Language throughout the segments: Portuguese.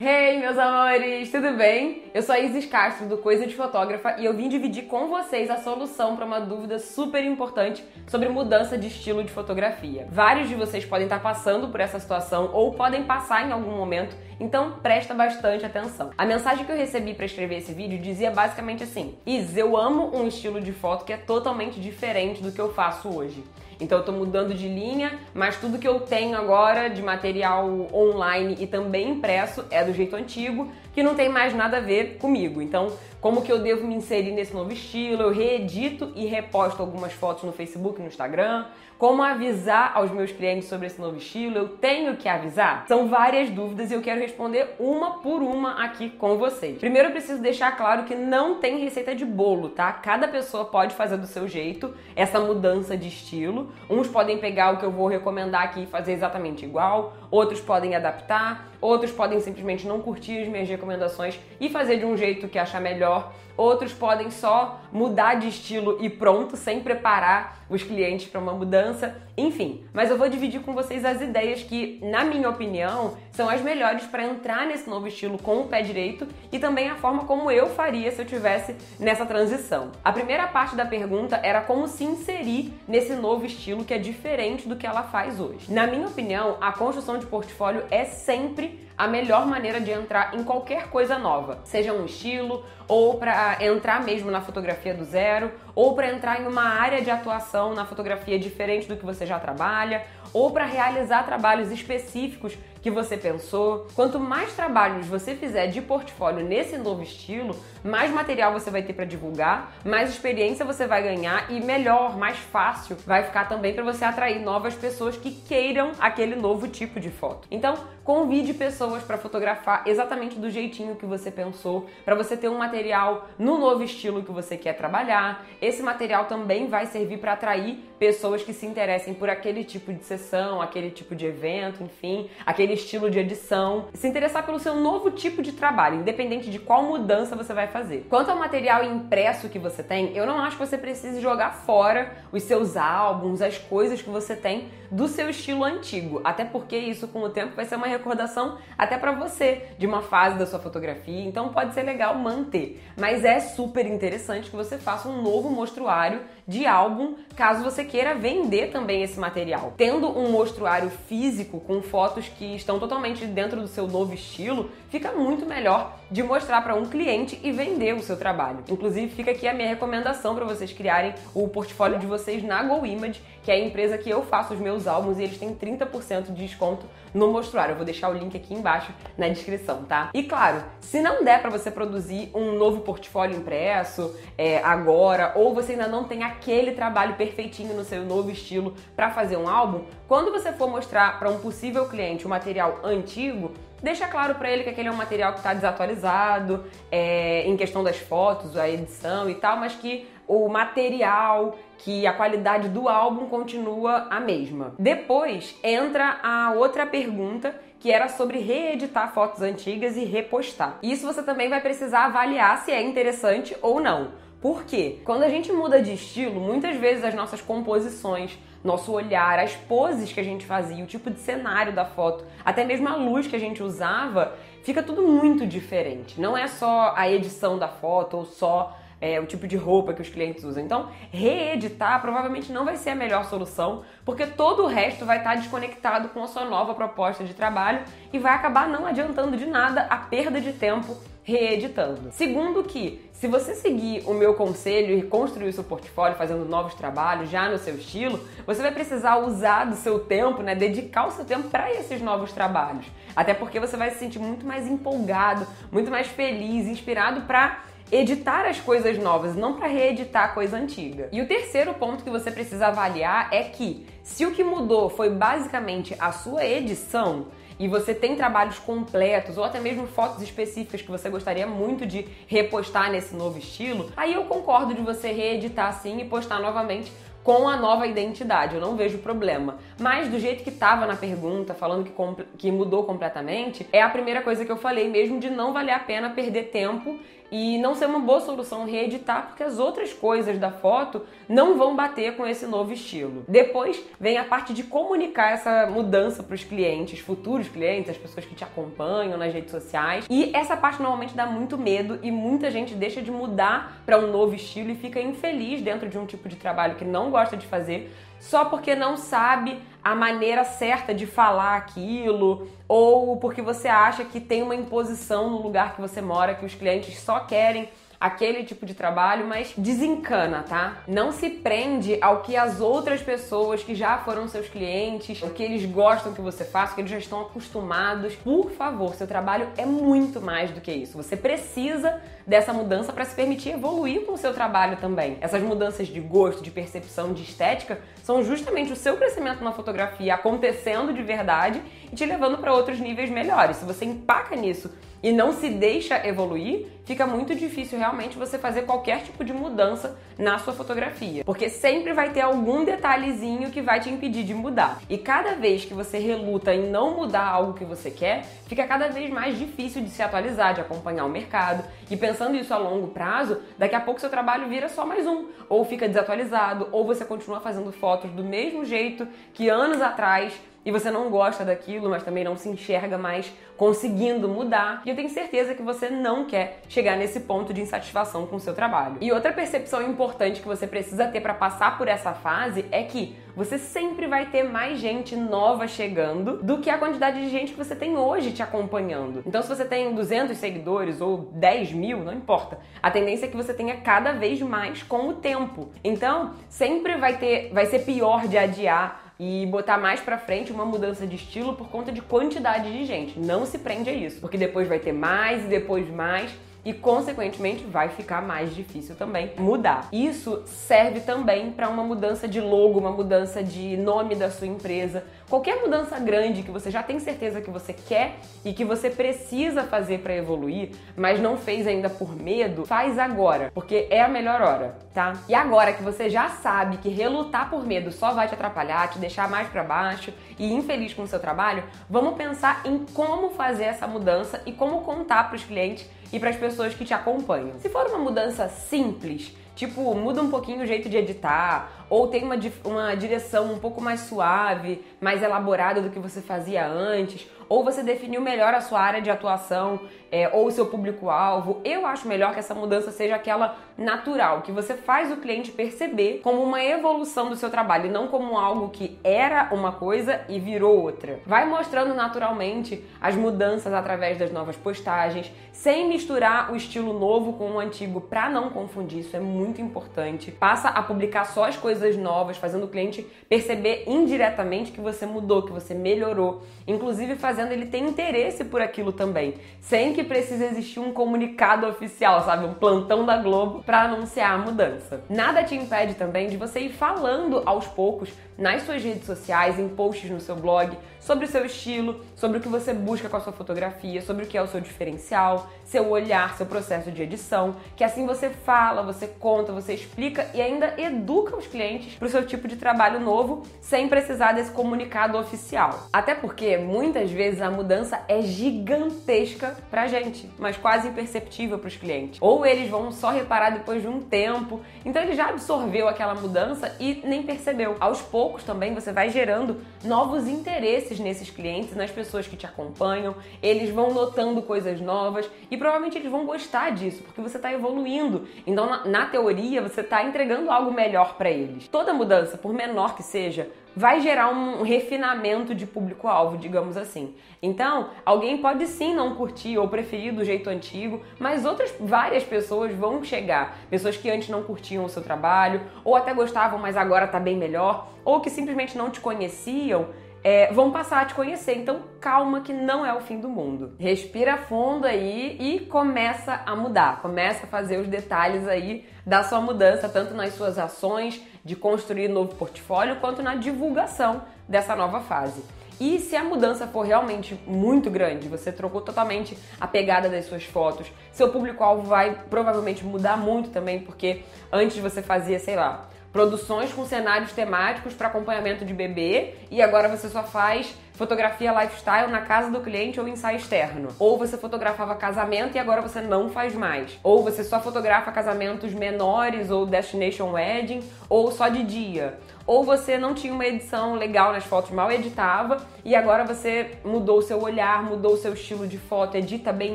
Hey, meus amores, tudo bem? Eu sou a Isis Castro do Coisa de Fotógrafa e eu vim dividir com vocês a solução para uma dúvida super importante sobre mudança de estilo de fotografia. Vários de vocês podem estar passando por essa situação ou podem passar em algum momento, então presta bastante atenção. A mensagem que eu recebi para escrever esse vídeo dizia basicamente assim: Is, eu amo um estilo de foto que é totalmente diferente do que eu faço hoje. Então eu tô mudando de linha, mas tudo que eu tenho agora de material online e também impresso é do jeito antigo, que não tem mais nada a ver comigo. Então, como que eu devo me inserir nesse novo estilo? Eu reedito e reposto algumas fotos no Facebook, no Instagram. Como avisar aos meus clientes sobre esse novo estilo? Eu tenho que avisar? São várias dúvidas e eu quero responder uma por uma aqui com vocês. Primeiro eu preciso deixar claro que não tem receita de bolo, tá? Cada pessoa pode fazer do seu jeito essa mudança de estilo. Uns podem pegar o que eu vou recomendar aqui e fazer exatamente igual, outros podem adaptar, outros podem simplesmente não curtir as minhas recomendações e fazer de um jeito que achar melhor. Ciao Outros podem só mudar de estilo e pronto, sem preparar os clientes para uma mudança. Enfim, mas eu vou dividir com vocês as ideias que, na minha opinião, são as melhores para entrar nesse novo estilo com o pé direito e também a forma como eu faria se eu tivesse nessa transição. A primeira parte da pergunta era como se inserir nesse novo estilo que é diferente do que ela faz hoje. Na minha opinião, a construção de portfólio é sempre a melhor maneira de entrar em qualquer coisa nova, seja um estilo ou para entrar mesmo na fotografia do zero, ou para entrar em uma área de atuação na fotografia diferente do que você já trabalha, ou para realizar trabalhos específicos que você pensou. Quanto mais trabalhos você fizer de portfólio nesse novo estilo, mais material você vai ter para divulgar, mais experiência você vai ganhar e melhor, mais fácil vai ficar também para você atrair novas pessoas que queiram aquele novo tipo de foto. Então, convide pessoas para fotografar exatamente do jeitinho que você pensou, para você ter um material no novo estilo que você quer trabalhar. Esse material também vai servir para atrair pessoas que se interessem por aquele tipo de sessão, aquele tipo de evento, enfim, aquele estilo de edição, se interessar pelo seu novo tipo de trabalho, independente de qual mudança você vai fazer. Quanto ao material impresso que você tem, eu não acho que você precise jogar fora os seus álbuns, as coisas que você tem do seu estilo antigo, até porque isso com o tempo vai ser uma recordação até para você de uma fase da sua fotografia, então pode ser legal manter. Mas é super interessante que você faça um novo mostruário de álbum, caso você queira vender também esse material. Tendo um mostruário físico com fotos que estão totalmente dentro do seu novo estilo, fica muito melhor de mostrar para um cliente e vender o seu trabalho. Inclusive, fica aqui a minha recomendação para vocês criarem o portfólio de vocês na GoImage, que é a empresa que eu faço os meus álbuns e eles têm 30% de desconto no mostruário. Eu vou deixar o link aqui embaixo na descrição, tá? E claro, se não der para você produzir um novo portfólio impresso é, agora, ou você ainda não tem aquele trabalho perfeitinho no seu novo estilo para fazer um álbum, quando você for mostrar para um possível cliente o material antigo, deixa claro para ele que aquele é um material que está desatualizado é, em questão das fotos, a edição e tal, mas que o material, que a qualidade do álbum continua a mesma. Depois entra a outra pergunta que era sobre reeditar fotos antigas e repostar. Isso você também vai precisar avaliar se é interessante ou não. Por quê? Quando a gente muda de estilo, muitas vezes as nossas composições, nosso olhar, as poses que a gente fazia, o tipo de cenário da foto, até mesmo a luz que a gente usava, fica tudo muito diferente. Não é só a edição da foto ou só é, o tipo de roupa que os clientes usam. Então, reeditar provavelmente não vai ser a melhor solução, porque todo o resto vai estar desconectado com a sua nova proposta de trabalho e vai acabar não adiantando de nada a perda de tempo reeditando. Segundo que, se você seguir o meu conselho e construir o seu portfólio fazendo novos trabalhos já no seu estilo, você vai precisar usar do seu tempo, né, dedicar o seu tempo para esses novos trabalhos. Até porque você vai se sentir muito mais empolgado, muito mais feliz, inspirado para editar as coisas novas, não para reeditar a coisa antiga. E o terceiro ponto que você precisa avaliar é que se o que mudou foi basicamente a sua edição, e você tem trabalhos completos ou até mesmo fotos específicas que você gostaria muito de repostar nesse novo estilo, aí eu concordo de você reeditar sim e postar novamente com a nova identidade, eu não vejo problema. Mas do jeito que estava na pergunta, falando que, que mudou completamente, é a primeira coisa que eu falei mesmo de não valer a pena perder tempo e não ser uma boa solução reeditar porque as outras coisas da foto não vão bater com esse novo estilo. Depois vem a parte de comunicar essa mudança para os clientes, futuros clientes, as pessoas que te acompanham nas redes sociais. E essa parte normalmente dá muito medo e muita gente deixa de mudar para um novo estilo e fica infeliz dentro de um tipo de trabalho que não gosta de fazer só porque não sabe a maneira certa de falar aquilo, ou porque você acha que tem uma imposição no lugar que você mora, que os clientes só querem aquele tipo de trabalho, mas desencana, tá? Não se prende ao que as outras pessoas que já foram seus clientes, o que eles gostam que você faça, o que eles já estão acostumados. Por favor, seu trabalho é muito mais do que isso. Você precisa dessa mudança para se permitir evoluir com o seu trabalho também. Essas mudanças de gosto, de percepção, de estética são justamente o seu crescimento na fotografia acontecendo de verdade e te levando para outros níveis melhores. Se você empaca nisso e não se deixa evoluir, fica muito difícil realmente você fazer qualquer tipo de mudança na sua fotografia, porque sempre vai ter algum detalhezinho que vai te impedir de mudar. E cada vez que você reluta em não mudar algo que você quer, fica cada vez mais difícil de se atualizar, de acompanhar o mercado. E pensando isso a longo prazo, daqui a pouco seu trabalho vira só mais um, ou fica desatualizado, ou você continua fazendo fotos do mesmo jeito que anos atrás e você não gosta daquilo, mas também não se enxerga mais conseguindo mudar. E eu tenho certeza que você não quer chegar nesse ponto de insatisfação com o seu trabalho. E outra percepção importante que você precisa ter para passar por essa fase é que você sempre vai ter mais gente nova chegando do que a quantidade de gente que você tem hoje te acompanhando. Então, se você tem 200 seguidores ou 10 mil, não importa. A tendência é que você tenha cada vez mais com o tempo. Então, sempre vai ter, vai ser pior de adiar e botar mais para frente uma mudança de estilo por conta de quantidade de gente. Não se prende a isso, porque depois vai ter mais e depois mais e, consequentemente, vai ficar mais difícil também mudar. Isso serve também para uma mudança de logo, uma mudança de nome da sua empresa. Qualquer mudança grande que você já tem certeza que você quer e que você precisa fazer para evoluir, mas não fez ainda por medo, faz agora, porque é a melhor hora, tá? E agora que você já sabe que relutar por medo só vai te atrapalhar, te deixar mais para baixo e infeliz com o seu trabalho, vamos pensar em como fazer essa mudança e como contar para os clientes e para as pessoas que te acompanham. Se for uma mudança simples, tipo muda um pouquinho o jeito de editar, ou tem uma, uma direção um pouco mais suave, mais elaborada do que você fazia antes, ou você definiu melhor a sua área de atuação é, ou o seu público-alvo. Eu acho melhor que essa mudança seja aquela natural, que você faz o cliente perceber como uma evolução do seu trabalho não como algo que era uma coisa e virou outra. Vai mostrando naturalmente as mudanças através das novas postagens, sem misturar o estilo novo com o antigo para não confundir, isso é muito importante. Passa a publicar só as coisas novas, fazendo o cliente perceber indiretamente que você mudou, que você melhorou, inclusive fazendo ele tem interesse por aquilo também, sem que precise existir um comunicado oficial, sabe, um plantão da Globo para anunciar a mudança. Nada te impede também de você ir falando aos poucos nas suas redes sociais, em posts no seu blog, sobre o seu estilo, sobre o que você busca com a sua fotografia, sobre o que é o seu diferencial, seu olhar, seu processo de edição, que assim você fala, você conta, você explica e ainda educa os clientes para o seu tipo de trabalho novo, sem precisar desse comunicado oficial. Até porque muitas vezes a mudança é gigantesca pra gente, mas quase imperceptível para os clientes. Ou eles vão só reparar depois de um tempo, então ele já absorveu aquela mudança e nem percebeu. Aos poucos também você vai gerando novos interesses nesses clientes, nas pessoas que te acompanham, eles vão notando coisas novas e provavelmente eles vão gostar disso, porque você está evoluindo. Então, na, na teoria, você está entregando algo melhor para eles. Toda mudança, por menor que seja, vai gerar um refinamento de público-alvo, digamos assim. Então, alguém pode sim não curtir ou preferir do jeito antigo, mas outras várias pessoas vão chegar. Pessoas que antes não curtiam o seu trabalho, ou até gostavam, mas agora tá bem melhor, ou que simplesmente não te conheciam é, vão passar a te conhecer. Então, calma que não é o fim do mundo. Respira fundo aí e começa a mudar. Começa a fazer os detalhes aí da sua mudança, tanto nas suas ações de construir novo portfólio, quanto na divulgação dessa nova fase. E se a mudança for realmente muito grande, você trocou totalmente a pegada das suas fotos, seu público-alvo vai provavelmente mudar muito também, porque antes você fazia, sei lá, produções com cenários temáticos para acompanhamento de bebê e agora você só faz fotografia lifestyle na casa do cliente ou ensaio externo. Ou você fotografava casamento e agora você não faz mais. Ou você só fotografa casamentos menores ou destination wedding ou só de dia ou você não tinha uma edição legal nas fotos, mal editava, e agora você mudou o seu olhar, mudou o seu estilo de foto, edita bem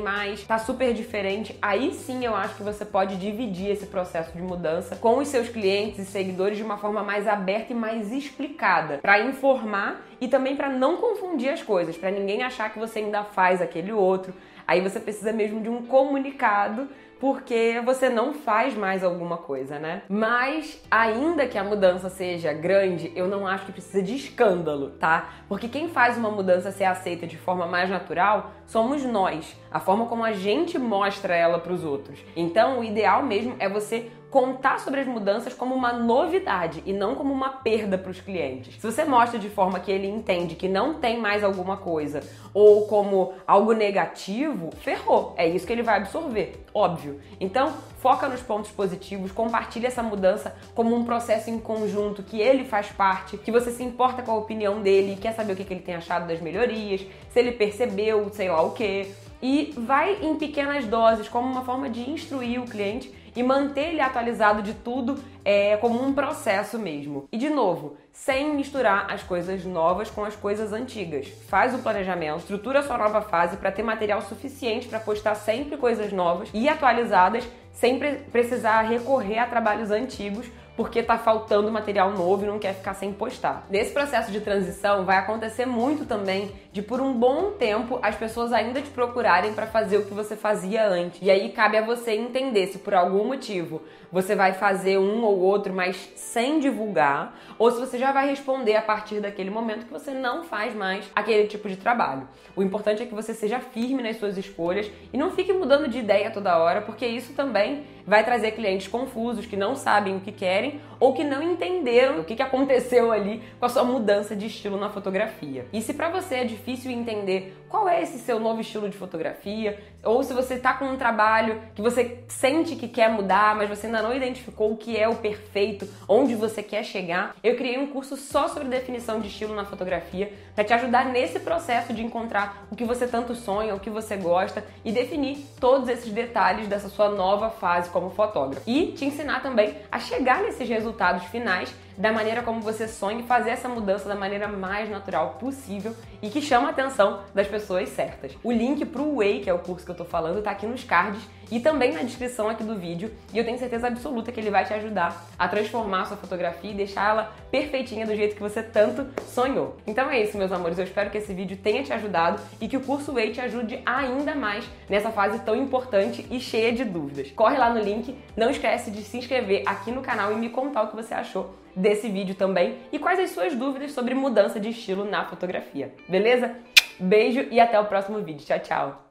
mais, tá super diferente. Aí sim eu acho que você pode dividir esse processo de mudança com os seus clientes e seguidores de uma forma mais aberta e mais explicada, para informar e também para não confundir as coisas, para ninguém achar que você ainda faz aquele outro. Aí você precisa mesmo de um comunicado porque você não faz mais alguma coisa, né? Mas ainda que a mudança seja grande, eu não acho que precisa de escândalo, tá? Porque quem faz uma mudança ser aceita de forma mais natural somos nós, a forma como a gente mostra ela para os outros. Então, o ideal mesmo é você contar sobre as mudanças como uma novidade e não como uma perda para os clientes. Se você mostra de forma que ele entende que não tem mais alguma coisa ou como algo negativo, ferrou. É isso que ele vai absorver, óbvio. Então, foca nos pontos positivos, compartilha essa mudança como um processo em conjunto que ele faz parte, que você se importa com a opinião dele, quer saber o que ele tem achado das melhorias, se ele percebeu, sei lá o que. E vai em pequenas doses, como uma forma de instruir o cliente e manter ele atualizado de tudo é como um processo mesmo. E de novo, sem misturar as coisas novas com as coisas antigas. Faz o planejamento, estrutura sua nova fase para ter material suficiente para postar sempre coisas novas e atualizadas, sem precisar recorrer a trabalhos antigos porque tá faltando material novo e não quer ficar sem postar. Nesse processo de transição vai acontecer muito também de por um bom tempo as pessoas ainda te procurarem para fazer o que você fazia antes. E aí cabe a você entender se por algum motivo você vai fazer um ou outro, mas sem divulgar, ou se você já vai responder a partir daquele momento que você não faz mais aquele tipo de trabalho. O importante é que você seja firme nas suas escolhas e não fique mudando de ideia toda hora, porque isso também vai trazer clientes confusos que não sabem o que querem ou que não entenderam o que aconteceu ali com a sua mudança de estilo na fotografia. E se para você é difícil entender qual é esse seu novo estilo de fotografia, ou se você está com um trabalho que você sente que quer mudar, mas você ainda não identificou o que é o perfeito, onde você quer chegar, eu criei um curso só sobre definição de estilo na fotografia para te ajudar nesse processo de encontrar o que você tanto sonha, o que você gosta e definir todos esses detalhes dessa sua nova fase como fotógrafo. E te ensinar também a chegar nesses resultados finais da maneira como você sonha e fazer essa mudança da maneira mais natural possível e que chama a atenção das pessoas certas. O link pro Way, que é o curso que eu tô falando, tá aqui nos cards e também na descrição aqui do vídeo, e eu tenho certeza absoluta que ele vai te ajudar a transformar a sua fotografia e deixar ela perfeitinha do jeito que você tanto sonhou. Então é isso, meus amores, eu espero que esse vídeo tenha te ajudado e que o curso Way te ajude ainda mais nessa fase tão importante e cheia de dúvidas. Corre lá no link, não esquece de se inscrever aqui no canal e me contar o que você achou desse vídeo também e quais as suas dúvidas sobre mudança de estilo na fotografia. Beleza? Beijo e até o próximo vídeo. Tchau, tchau!